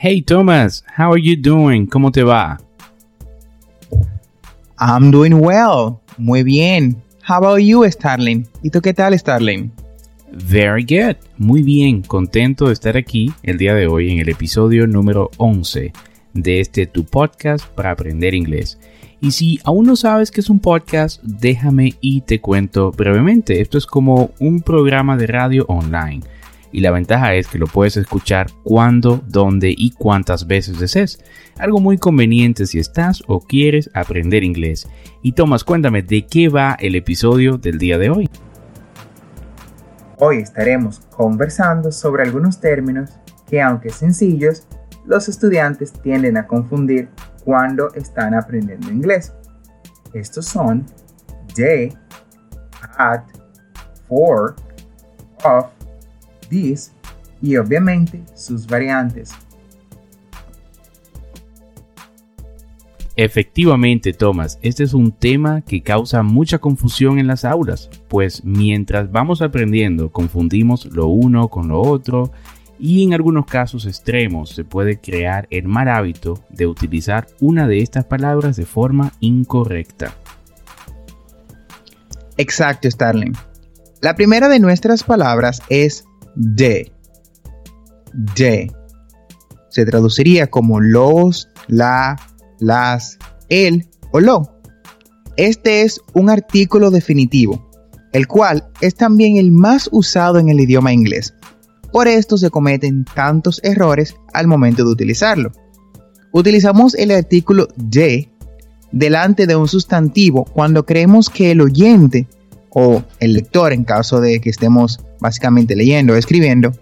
Hey Thomas, how are you doing? ¿Cómo te va? I'm doing well. Muy bien. How about you, Starling? ¿Y tú qué tal, Starling? Very good. Muy bien. Contento de estar aquí el día de hoy en el episodio número 11 de este tu podcast para aprender inglés. Y si aún no sabes qué es un podcast, déjame y te cuento brevemente. Esto es como un programa de radio online y la ventaja es que lo puedes escuchar cuando, dónde y cuántas veces desees. Algo muy conveniente si estás o quieres aprender inglés. Y Tomás, cuéntame de qué va el episodio del día de hoy. Hoy estaremos conversando sobre algunos términos que aunque sencillos, los estudiantes tienden a confundir cuando están aprendiendo inglés. Estos son de, at, for, of, this y obviamente sus variantes. Efectivamente, Thomas, este es un tema que causa mucha confusión en las aulas, pues mientras vamos aprendiendo confundimos lo uno con lo otro y en algunos casos extremos se puede crear el mal hábito de utilizar una de estas palabras de forma incorrecta. Exacto, Starling. La primera de nuestras palabras es de. De. Se traduciría como los, la, las, el o lo. Este es un artículo definitivo, el cual es también el más usado en el idioma inglés. Por esto se cometen tantos errores al momento de utilizarlo. Utilizamos el artículo de delante de un sustantivo cuando creemos que el oyente o el lector, en caso de que estemos básicamente leyendo o escribiendo,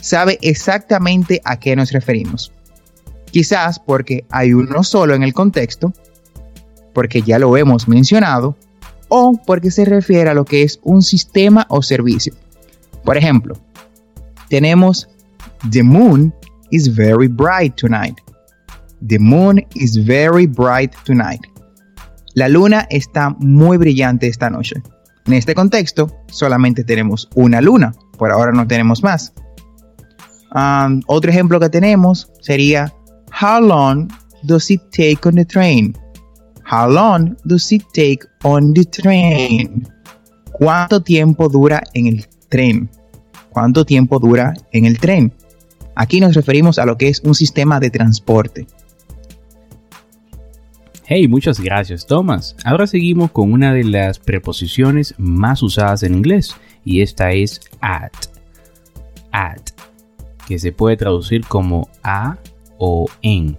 sabe exactamente a qué nos referimos. Quizás porque hay uno solo en el contexto, porque ya lo hemos mencionado, o porque se refiere a lo que es un sistema o servicio. Por ejemplo, tenemos The moon is very bright tonight. The moon is very bright tonight. La luna está muy brillante esta noche. En este contexto, solamente tenemos una luna, por ahora no tenemos más. Otro ejemplo que tenemos sería, How long does it take on the train? How long does it take on the train? ¿Cuánto tiempo dura en el tren? ¿Cuánto tiempo dura en el tren? Aquí nos referimos a lo que es un sistema de transporte. Hey, muchas gracias Thomas. Ahora seguimos con una de las preposiciones más usadas en inglés y esta es at. At, que se puede traducir como a o en.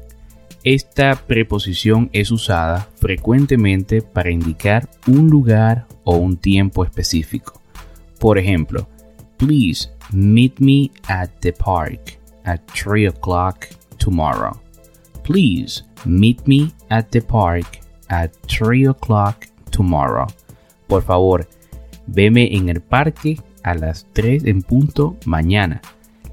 Esta preposición es usada frecuentemente para indicar un lugar o un tiempo específico. Por ejemplo, please meet me at the park at 3 o'clock tomorrow. Please meet me at the park at 3 o'clock tomorrow. Por favor, veme en el parque a las 3 en punto mañana.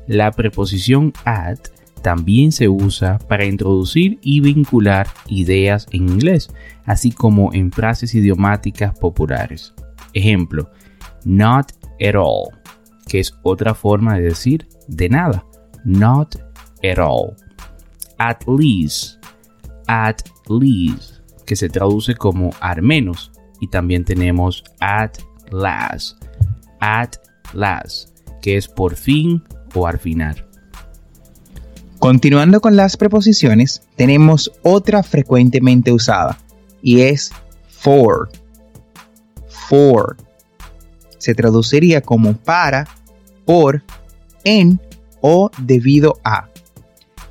La preposición at también se usa para introducir y vincular ideas en inglés, así como en frases idiomáticas populares. Ejemplo, not at all, que es otra forma de decir de nada. Not at all. At least, at least, que se traduce como al menos. Y también tenemos at last, at last, que es por fin o al final. Continuando con las preposiciones, tenemos otra frecuentemente usada y es for. For. Se traduciría como para, por, en o debido a.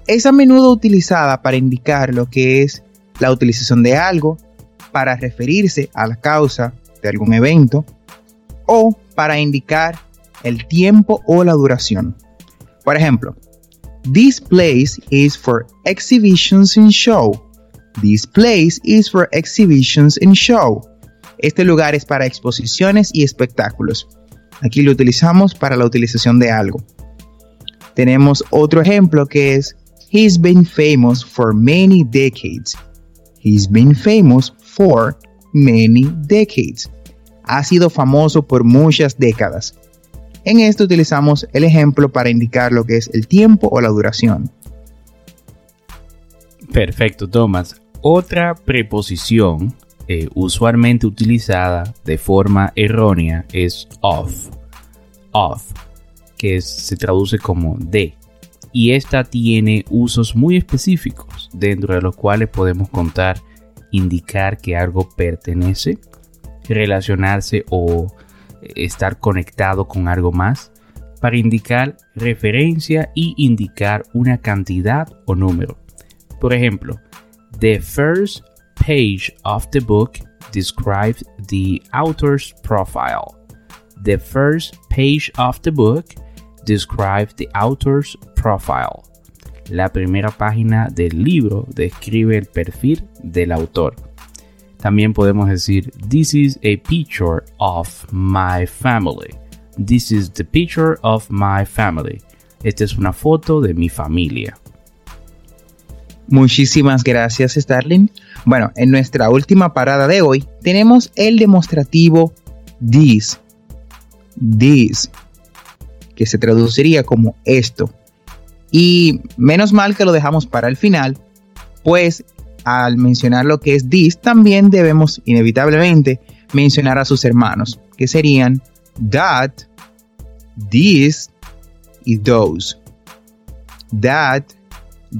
Es a menudo utilizada para indicar lo que es la utilización de algo, para referirse a la causa de algún evento o para indicar el tiempo o la duración. Por ejemplo, This place is for exhibitions and show. This place is for exhibitions and show. Este lugar es para exposiciones y espectáculos. Aquí lo utilizamos para la utilización de algo. Tenemos otro ejemplo que es He's been famous for many decades. He's been famous for many decades. Ha sido famoso por muchas décadas. En esto utilizamos el ejemplo para indicar lo que es el tiempo o la duración. Perfecto, Thomas. Otra preposición eh, usualmente utilizada de forma errónea es of. Of, que se traduce como de. Y esta tiene usos muy específicos, dentro de los cuales podemos contar indicar que algo pertenece, relacionarse o estar conectado con algo más para indicar referencia y indicar una cantidad o número. Por ejemplo, the first page of the book describes the author's profile. The first page of the book describes the author's profile. La primera página del libro describe el perfil del autor. También podemos decir, This is a picture of my family. This is the picture of my family. Esta es una foto de mi familia. Muchísimas gracias, Starling. Bueno, en nuestra última parada de hoy tenemos el demostrativo this. This, que se traduciría como esto. Y menos mal que lo dejamos para el final, pues al mencionar lo que es this, también debemos inevitablemente mencionar a sus hermanos, que serían that, this y those. That,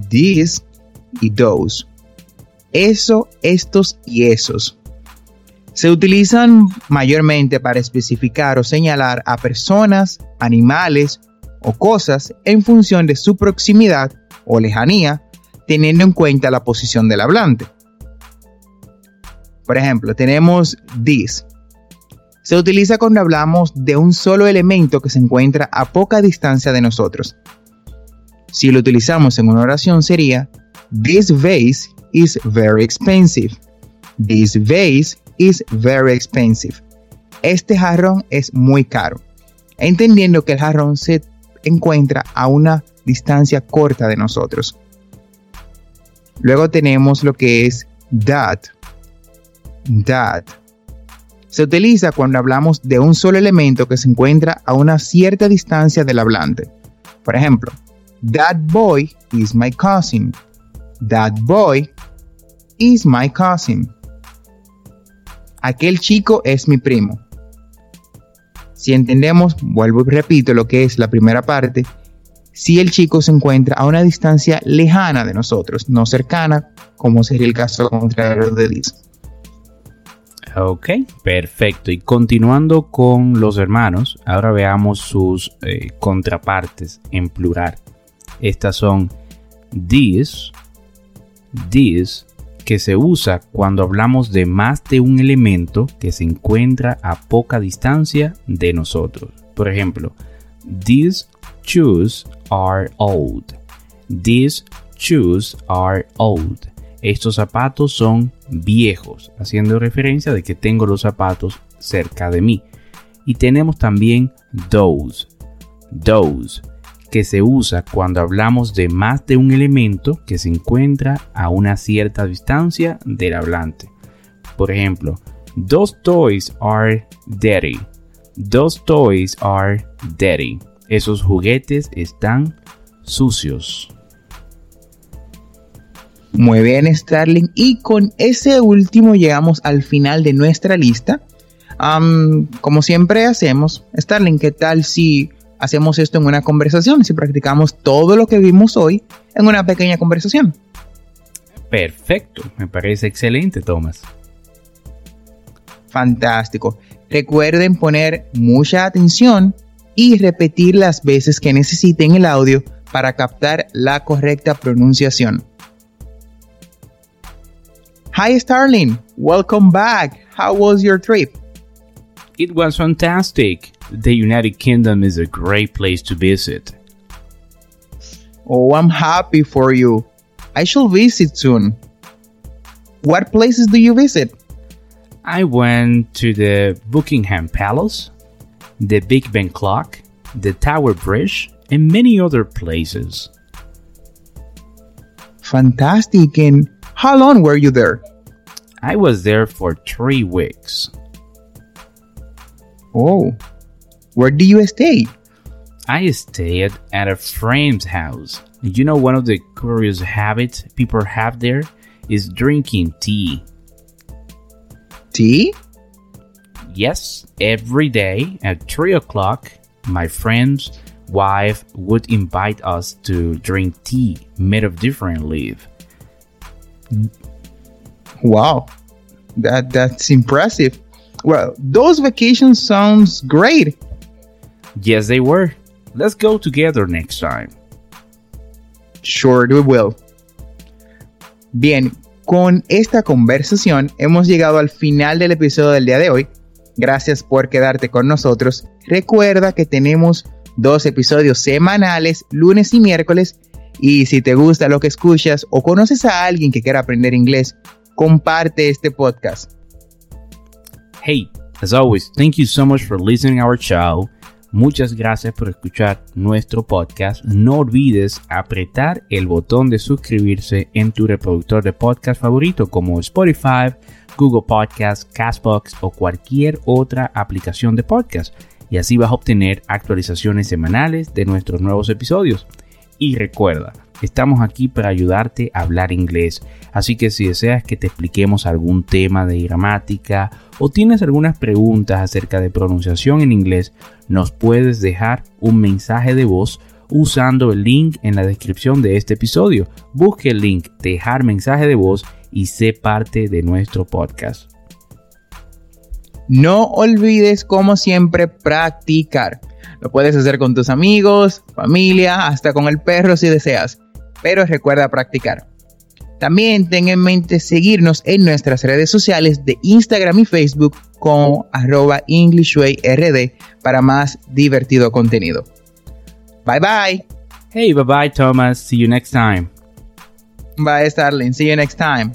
this y those. Eso, estos y esos. Se utilizan mayormente para especificar o señalar a personas, animales o cosas en función de su proximidad o lejanía teniendo en cuenta la posición del hablante. Por ejemplo, tenemos this. Se utiliza cuando hablamos de un solo elemento que se encuentra a poca distancia de nosotros. Si lo utilizamos en una oración sería This vase is very expensive. This vase is very expensive. Este jarrón es muy caro. Entendiendo que el jarrón se encuentra a una distancia corta de nosotros. Luego tenemos lo que es that. That. Se utiliza cuando hablamos de un solo elemento que se encuentra a una cierta distancia del hablante. Por ejemplo, that boy is my cousin. That boy is my cousin. Aquel chico es mi primo. Si entendemos, vuelvo y repito lo que es la primera parte, si el chico se encuentra a una distancia lejana de nosotros, no cercana, como sería el caso contrario de this. Ok, perfecto. Y continuando con los hermanos, ahora veamos sus eh, contrapartes en plural. Estas son these, this, que se usa cuando hablamos de más de un elemento que se encuentra a poca distancia de nosotros. Por ejemplo, these shoes are old. These shoes are old. Estos zapatos son viejos, haciendo referencia de que tengo los zapatos cerca de mí. Y tenemos también those. Those, que se usa cuando hablamos de más de un elemento que se encuentra a una cierta distancia del hablante. Por ejemplo, those toys are dirty. Those toys are dirty. Esos juguetes están sucios. Muy bien, Starling. Y con ese último llegamos al final de nuestra lista. como siempre hacemos, Starling, ¿qué tal si hacemos esto en una conversación? Si practicamos todo lo que vimos hoy en una pequeña conversación. Perfecto, me parece excelente, Thomas. Fantástico. Recuerden poner mucha atención y repetir las veces que necesiten el audio para captar la correcta pronunciación. Hi Starling, welcome back. How was your trip? It was fantastic. The United Kingdom is a great place to visit. Oh, I'm happy for you. I shall visit soon. What places do you visit? I went to the Buckingham Palace, the Big Ben Clock, the Tower Bridge, and many other places. Fantastic. And how long were you there? I was there for three weeks. Oh, where do you stay? I stayed at a friend's house. You know, one of the curious habits people have there is drinking tea. Tea? Yes, every day at 3 o'clock, my friend's wife would invite us to drink tea made of different leaf. Wow, that that's impressive. Well, those vacations sounds great. Yes, they were. Let's go together next time. Sure, we will. Bien, con esta conversación hemos llegado al final del episodio del día de hoy. Gracias por quedarte con nosotros. Recuerda que tenemos dos episodios semanales, lunes y miércoles. Y si te gusta lo que escuchas o conoces a alguien que quiera aprender inglés, comparte este podcast. Hey, as always, thank you so much for listening our show. Muchas gracias por escuchar nuestro podcast. No olvides apretar el botón de suscribirse en tu reproductor de podcast favorito como Spotify, Google Podcasts, Castbox o cualquier otra aplicación de podcast. Y así vas a obtener actualizaciones semanales de nuestros nuevos episodios. Y recuerda, Estamos aquí para ayudarte a hablar inglés, así que si deseas que te expliquemos algún tema de gramática o tienes algunas preguntas acerca de pronunciación en inglés, nos puedes dejar un mensaje de voz usando el link en la descripción de este episodio. Busque el link dejar mensaje de voz y sé parte de nuestro podcast. No olvides, como siempre, practicar. Lo puedes hacer con tus amigos, familia, hasta con el perro si deseas pero recuerda practicar. También ten en mente seguirnos en nuestras redes sociales de Instagram y Facebook como arroba EnglishWayRD para más divertido contenido. Bye bye. Hey, bye bye Thomas. See you next time. Bye Starling. See you next time.